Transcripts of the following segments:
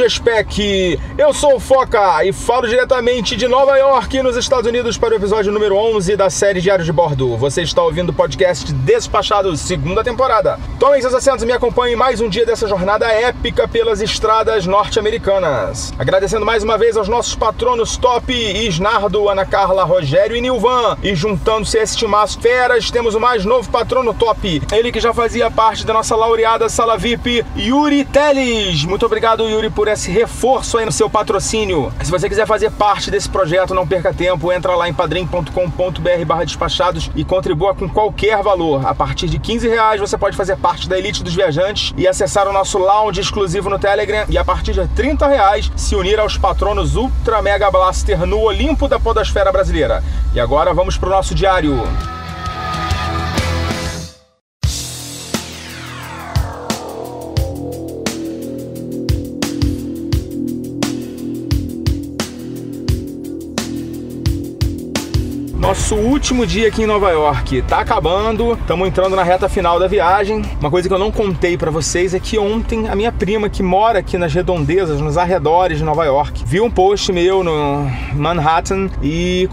Caro Audiespec! Eu sou o Foca e falo diretamente de Nova York, nos Estados Unidos, para o episódio número 11 da série Diário de Bordo. Você está ouvindo o podcast Despachados, segunda temporada. Tomem seus assentos e me acompanhem mais um dia dessa jornada épica pelas estradas norte-americanas. Agradecendo mais uma vez aos nossos patronos top, Isnardo, Ana Carla, Rogério e Nilvan. E juntando-se a este maço feras, temos o mais novo patrono top, ele que já fazia parte da nossa laureada sala VIP, Yuri Teles. Muito obrigado, Yuri, por esse reforço aí no seu patrocínio. Se você quiser fazer parte desse projeto, não perca tempo, entra lá em padrim.com.br barra despachados e contribua com qualquer valor. A partir de 15 reais você pode fazer parte da elite dos viajantes e acessar o nosso lounge exclusivo no Telegram e a partir de 30 reais se unir aos patronos Ultra Mega Blaster no Olimpo da Podosfera Brasileira. E agora vamos para o nosso diário. Nosso último dia aqui em Nova York tá acabando, estamos entrando na reta final da viagem. Uma coisa que eu não contei para vocês é que ontem a minha prima que mora aqui nas redondezas, nos arredores de Nova York, viu um post meu no Manhattan e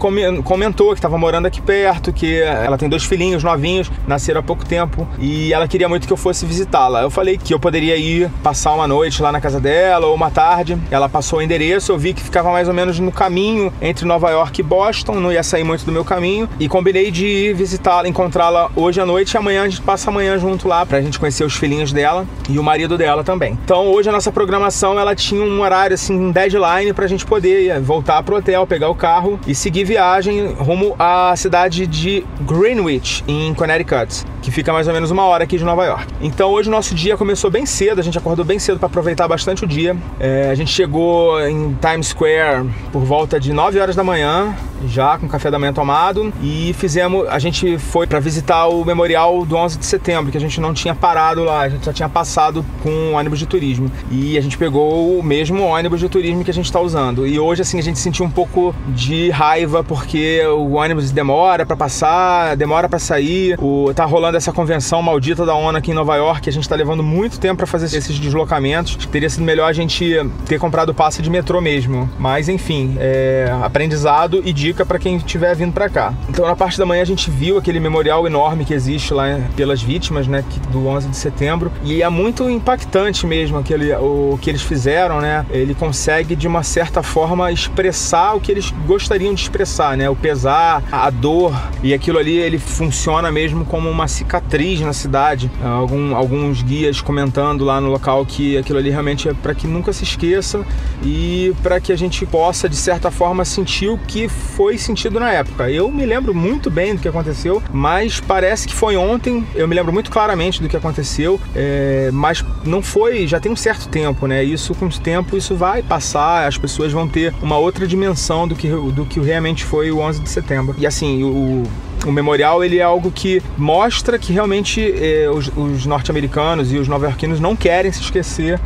comentou que estava morando aqui perto, que ela tem dois filhinhos novinhos, nasceram há pouco tempo e ela queria muito que eu fosse visitá-la. Eu falei que eu poderia ir passar uma noite lá na casa dela ou uma tarde. Ela passou o endereço, eu vi que ficava mais ou menos no caminho entre Nova York e Boston, não ia sair muito do meu caminho e combinei de ir visitá-la, encontrá-la hoje à noite e amanhã a gente passa amanhã junto lá pra gente conhecer os filhinhos dela e o marido dela também. Então hoje a nossa programação ela tinha um horário assim, um deadline pra gente poder voltar pro hotel, pegar o carro e seguir viagem rumo à cidade de Greenwich, em Connecticut, que fica mais ou menos uma hora aqui de Nova York. Então hoje o nosso dia começou bem cedo, a gente acordou bem cedo para aproveitar bastante o dia. É, a gente chegou em Times Square por volta de 9 horas da manhã, já com café da manhã tomado e fizemos, a gente foi para visitar o memorial do 11 de setembro, que a gente não tinha parado lá, a gente já tinha passado com ônibus de turismo e a gente pegou o mesmo ônibus de turismo que a gente está usando. E hoje assim a gente sentiu um pouco de raiva porque o ônibus demora para passar, demora para sair. O tá rolando essa convenção maldita da ONU aqui em Nova York, a gente está levando muito tempo para fazer esses deslocamentos. Teria sido melhor a gente ter comprado passe de metrô mesmo. Mas enfim, é aprendizado e dica para quem estiver vindo para cá. Então na parte da manhã a gente viu aquele memorial enorme que existe lá pelas vítimas, né, do 11 de setembro, e é muito impactante mesmo aquele o que eles fizeram, né? Ele consegue de uma certa forma expressar o que eles gostariam de expressar, né? O pesar, a dor e aquilo ali ele funciona mesmo como uma cicatriz na cidade. Algum, alguns guias comentando lá no local que aquilo ali realmente é para que nunca se esqueça e para que a gente possa de certa forma sentir o que foi sentido na época. Eu me lembro muito bem do que aconteceu, mas parece que foi ontem. Eu me lembro muito claramente do que aconteceu, é, mas não foi, já tem um certo tempo, né? Isso com o tempo isso vai passar, as pessoas vão ter uma outra dimensão do que, do que realmente foi o 11 de setembro. E assim, o, o memorial ele é algo que mostra que realmente eh, os, os norte-americanos e os nova-iorquinos não querem se esquecer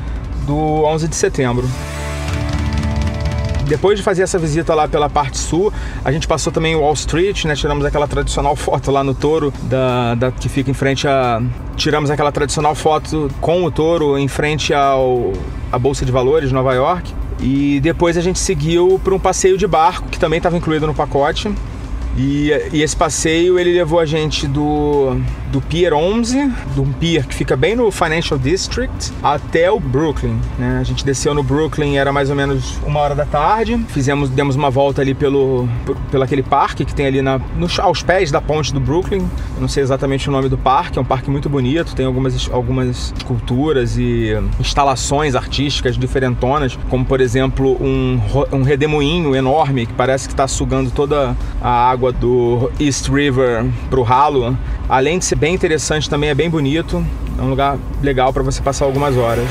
do 11 de setembro. Depois de fazer essa visita lá pela parte sul, a gente passou também Wall Street, né? Tiramos aquela tradicional foto lá no touro da, da que fica em frente a. Tiramos aquela tradicional foto com o touro em frente ao a Bolsa de Valores de Nova York. E depois a gente seguiu para um passeio de barco que também estava incluído no pacote. E, e, esse passeio ele levou a gente do, do Pier 11, do pier que fica bem no Financial District, até o Brooklyn. Né? A gente desceu no Brooklyn, era mais ou menos uma hora da tarde. Fizemos, demos uma volta ali pelo, pelo aquele parque que tem ali na, no, aos pés da ponte do Brooklyn. Eu não sei exatamente o nome do parque, é um parque muito bonito, tem algumas, algumas esculturas e instalações artísticas diferentonas, como por exemplo um, um redemoinho enorme que parece que está sugando toda a água água do East River para o ralo, além de ser bem interessante, também é bem bonito. É um lugar legal para você passar algumas horas.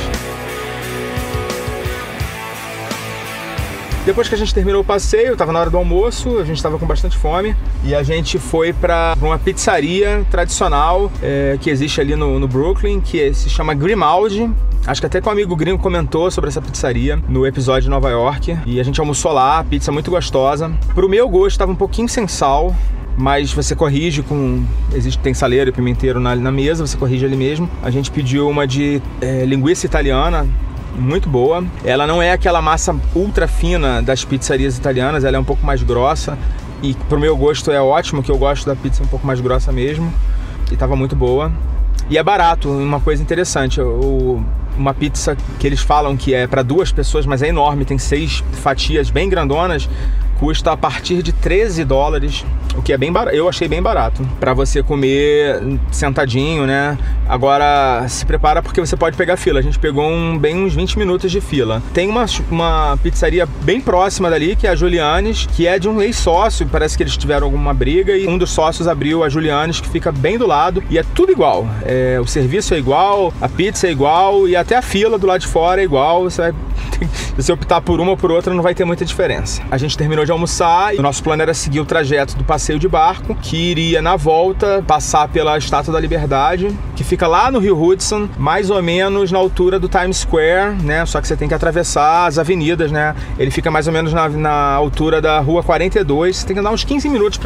Depois que a gente terminou o passeio, estava na hora do almoço, a gente estava com bastante fome e a gente foi para uma pizzaria tradicional é, que existe ali no, no Brooklyn, que é, se chama Grimaldi Acho que até o um amigo gringo comentou sobre essa pizzaria no episódio de Nova York. E a gente almoçou lá, pizza muito gostosa. Pro meu gosto, estava um pouquinho sem sal mas você corrige com. Existe, tem saleiro e pimenteiro na, na mesa, você corrige ali mesmo. A gente pediu uma de é, linguiça italiana, muito boa. Ela não é aquela massa ultra fina das pizzarias italianas, ela é um pouco mais grossa. E pro meu gosto é ótimo, que eu gosto da pizza um pouco mais grossa mesmo. E tava muito boa. E é barato, uma coisa interessante. O, uma pizza que eles falam que é para duas pessoas, mas é enorme, tem seis fatias bem grandonas custa a partir de 13 dólares, o que é bem barato. Eu achei bem barato para você comer sentadinho, né? Agora se prepara porque você pode pegar fila. A gente pegou um, bem uns 20 minutos de fila. Tem uma, uma pizzaria bem próxima dali, que é a Julianes, que é de um ex-sócio. Parece que eles tiveram alguma briga e um dos sócios abriu a Julianes, que fica bem do lado. E é tudo igual. É, o serviço é igual, a pizza é igual e até a fila do lado de fora é igual. Você vai, se você optar por uma ou por outra, não vai ter muita diferença. A gente terminou de almoçar e o nosso plano era seguir o trajeto do passeio de barco, que iria na volta passar pela Estátua da Liberdade, que fica lá no Rio Hudson, mais ou menos na altura do Times Square, né? Só que você tem que atravessar as avenidas, né? Ele fica mais ou menos na, na altura da Rua 42, você tem que andar uns 15 minutos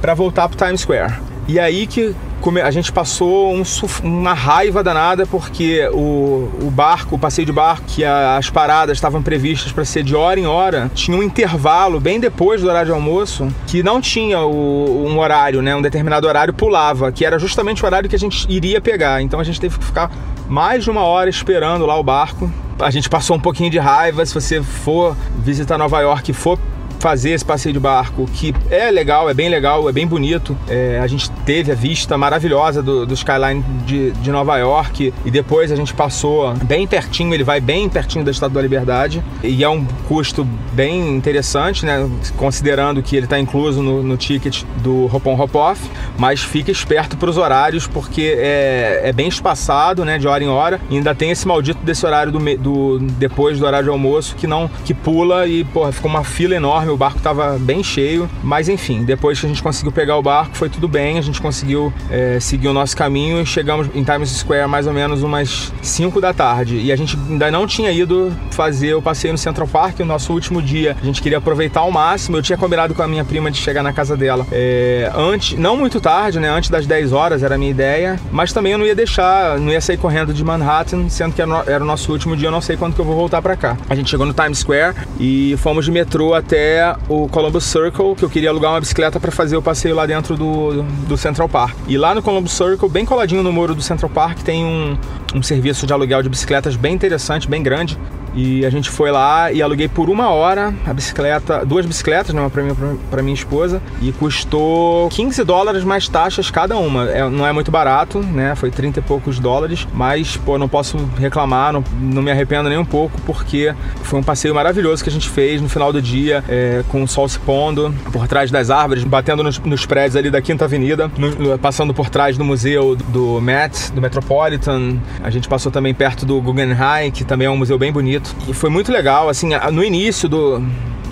para voltar para Times Square. E aí que a gente passou um, uma raiva danada porque o, o barco, o passeio de barco, que a, as paradas estavam previstas para ser de hora em hora, tinha um intervalo bem depois do horário de almoço que não tinha o, um horário, né? Um determinado horário pulava, que era justamente o horário que a gente iria pegar. Então a gente teve que ficar mais de uma hora esperando lá o barco. A gente passou um pouquinho de raiva. Se você for visitar Nova York e for fazer esse passeio de barco, que é legal, é bem legal, é bem bonito. É, a gente teve a vista maravilhosa do, do skyline de, de, Nova York e depois a gente passou bem pertinho, ele vai bem pertinho da Estátua da Liberdade e é um custo bem interessante, né? Considerando que ele está incluso no, no, ticket do Hop On Hop Off, mas fica esperto para os horários porque é, é, bem espaçado, né? De hora em hora. E ainda tem esse maldito desse horário do, do depois do horário de almoço que não que pula e porra, ficou uma fila enorme o barco estava bem cheio, mas enfim, depois que a gente conseguiu pegar o barco, foi tudo bem, a gente conseguiu é, seguir o nosso caminho e chegamos em Times Square mais ou menos umas 5 da tarde. E a gente ainda não tinha ido fazer o passeio no Central Park, o nosso último dia. A gente queria aproveitar ao máximo. Eu tinha combinado com a minha prima de chegar na casa dela é, antes, não muito tarde, né? Antes das 10 horas era a minha ideia, mas também eu não ia deixar, não ia sair correndo de Manhattan, sendo que era o nosso último dia, eu não sei quando que eu vou voltar para cá. A gente chegou no Times Square e fomos de metrô até o Columbus Circle, que eu queria alugar uma bicicleta para fazer o passeio lá dentro do, do Central Park. E lá no Columbus Circle, bem coladinho no muro do Central Park, tem um, um serviço de aluguel de bicicletas bem interessante, bem grande. E a gente foi lá e aluguei por uma hora a bicicleta, duas bicicletas, né, uma para mim para minha esposa, e custou 15 dólares mais taxas cada uma. É, não é muito barato, né? Foi 30 e poucos dólares, mas pô, não posso reclamar, não, não me arrependo nem um pouco, porque foi um passeio maravilhoso que a gente fez no final do dia, é, com o sol se pondo, por trás das árvores, batendo nos, nos prédios ali da Quinta Avenida, no, passando por trás do museu do Met, do Metropolitan. A gente passou também perto do Guggenheim, que também é um museu bem bonito. E foi muito legal, assim, no início do,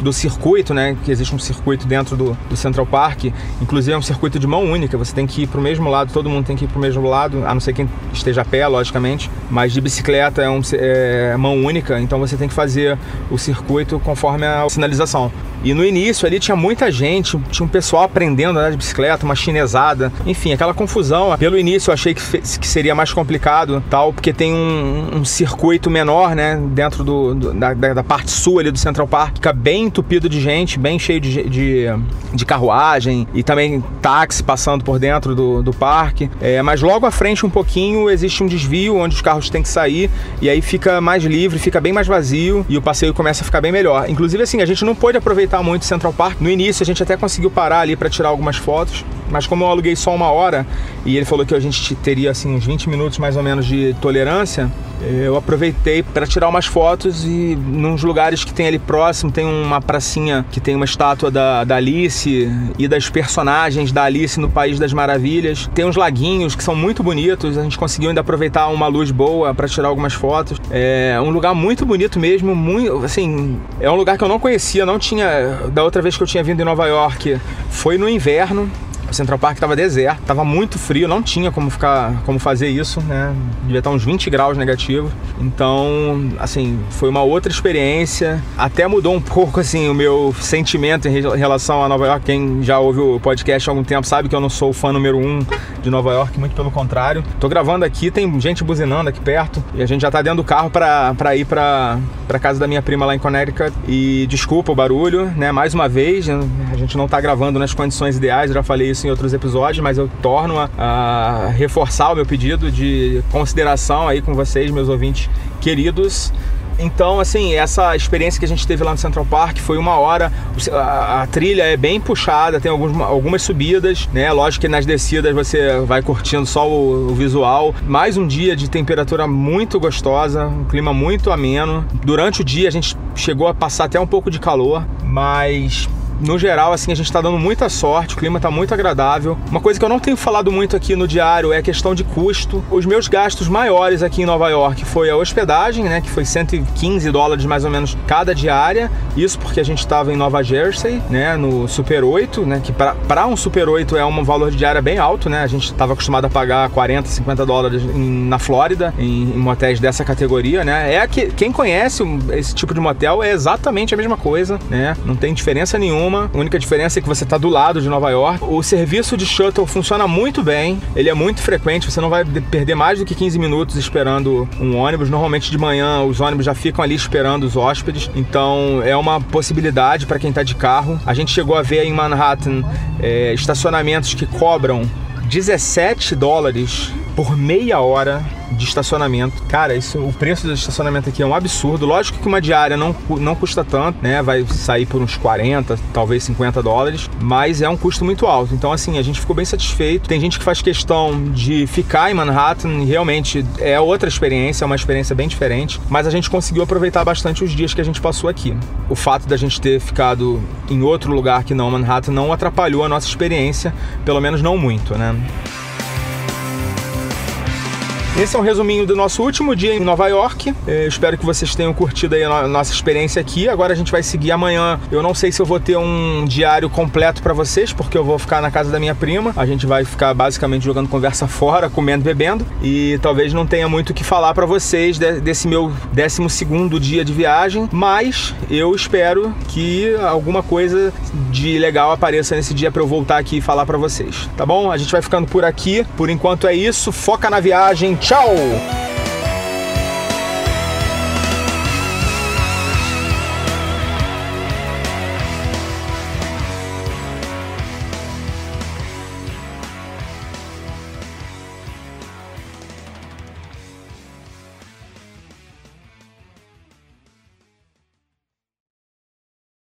do circuito, né? Que existe um circuito dentro do, do, Central Park. Inclusive é um circuito de mão única. Você tem que ir para o mesmo lado, todo mundo tem que ir para o mesmo lado, a não ser quem esteja a pé, logicamente. Mas de bicicleta é, um, é mão única, então você tem que fazer o circuito conforme a sinalização. E no início ali tinha muita gente, tinha um pessoal aprendendo a andar de bicicleta, uma chinesada, enfim, aquela confusão. Pelo início eu achei que, que seria mais complicado, tal, porque tem um, um circuito menor, né, dentro do, do da, da, parte sul ali do Central Park, fica bem entupido de gente, bem cheio de, de, de carruagem e também táxi passando por dentro do, do parque. É, mas logo à frente um pouquinho existe um desvio onde os carros têm que sair e aí fica mais livre, fica bem mais vazio e o passeio começa a ficar bem melhor. Inclusive assim, a gente não pôde aproveitar muito Central Park. No início a gente até conseguiu parar ali para tirar algumas fotos, mas como eu aluguei só uma hora, e ele falou que a gente teria assim uns 20 minutos mais ou menos de tolerância. Eu aproveitei para tirar umas fotos e nos lugares que tem ali próximo tem uma pracinha que tem uma estátua da, da Alice e das personagens da Alice no País das Maravilhas. Tem uns laguinhos que são muito bonitos, a gente conseguiu ainda aproveitar uma luz boa para tirar algumas fotos. É um lugar muito bonito mesmo, muito assim, é um lugar que eu não conhecia, não tinha da outra vez que eu tinha vindo em Nova York, foi no inverno o Central Park estava deserto, estava muito frio, não tinha como ficar, como fazer isso, né? Devia estar uns 20 graus negativo. Então, assim, foi uma outra experiência. Até mudou um pouco assim o meu sentimento em relação a Nova York. Quem já ouve o podcast há algum tempo sabe que eu não sou o fã número um de Nova York, muito pelo contrário. Tô gravando aqui, tem gente buzinando aqui perto e a gente já tá dentro do carro para ir para para casa da minha prima lá em Connecticut. E desculpa o barulho, né? Mais uma vez, a gente não tá gravando nas condições ideais, já falei isso em outros episódios, mas eu torno a, a reforçar o meu pedido de consideração aí com vocês, meus ouvintes queridos. Então, assim, essa experiência que a gente teve lá no Central Park foi uma hora. A, a trilha é bem puxada, tem alguns, algumas subidas, né? Lógico que nas descidas você vai curtindo só o, o, visual. Mais um dia de temperatura muito gostosa, um clima muito ameno. Durante o dia a gente chegou a passar até um pouco de calor, mas no geral, assim, a gente está dando muita sorte, o clima está muito agradável. Uma coisa que eu não tenho falado muito aqui no diário é a questão de custo. Os meus gastos maiores aqui em Nova York foi a hospedagem, né, que foi 115 dólares mais ou menos cada diária. Isso porque a gente estava em Nova Jersey, né, no Super 8, né, que para um Super 8 é um valor de diária bem alto, né? A gente estava acostumado a pagar 40, 50 dólares em, na Flórida, em, em, motéis dessa categoria, né? É que quem conhece esse tipo de motel é exatamente a mesma coisa, né? Não tem diferença nenhuma nenhuma. A única diferença é que você está do lado de Nova York. O serviço de shuttle funciona muito bem. Ele é muito frequente. Você não vai perder mais do que 15 minutos esperando um ônibus. Normalmente de manhã os ônibus já ficam ali esperando os hóspedes. Então é uma possibilidade para quem está de carro. A gente chegou a ver em Manhattan é, estacionamentos que cobram 17 dólares por meia hora de estacionamento. Cara, isso, o preço do estacionamento aqui é um absurdo. Lógico que uma diária não, não custa tanto, né? Vai sair por uns 40, talvez 50 dólares, mas é um custo muito alto. Então, assim, a gente ficou bem satisfeito. Tem gente que faz questão de ficar em Manhattan e realmente é outra experiência, é uma experiência bem diferente, mas a gente conseguiu aproveitar bastante os dias que a gente passou aqui. O fato da gente ter ficado em outro lugar que não Manhattan não atrapalhou a nossa experiência, pelo menos não muito, né? Esse é um resuminho do nosso último dia em Nova York. Eu espero que vocês tenham curtido a nossa experiência aqui. Agora a gente vai seguir amanhã. Eu não sei se eu vou ter um diário completo para vocês, porque eu vou ficar na casa da minha prima. A gente vai ficar basicamente jogando conversa fora, comendo, bebendo. E talvez não tenha muito o que falar para vocês desse meu 12 segundo dia de viagem, mas eu espero que alguma coisa de legal apareça nesse dia para eu voltar aqui e falar para vocês. Tá bom? A gente vai ficando por aqui. Por enquanto é isso. Foca na viagem Tchau!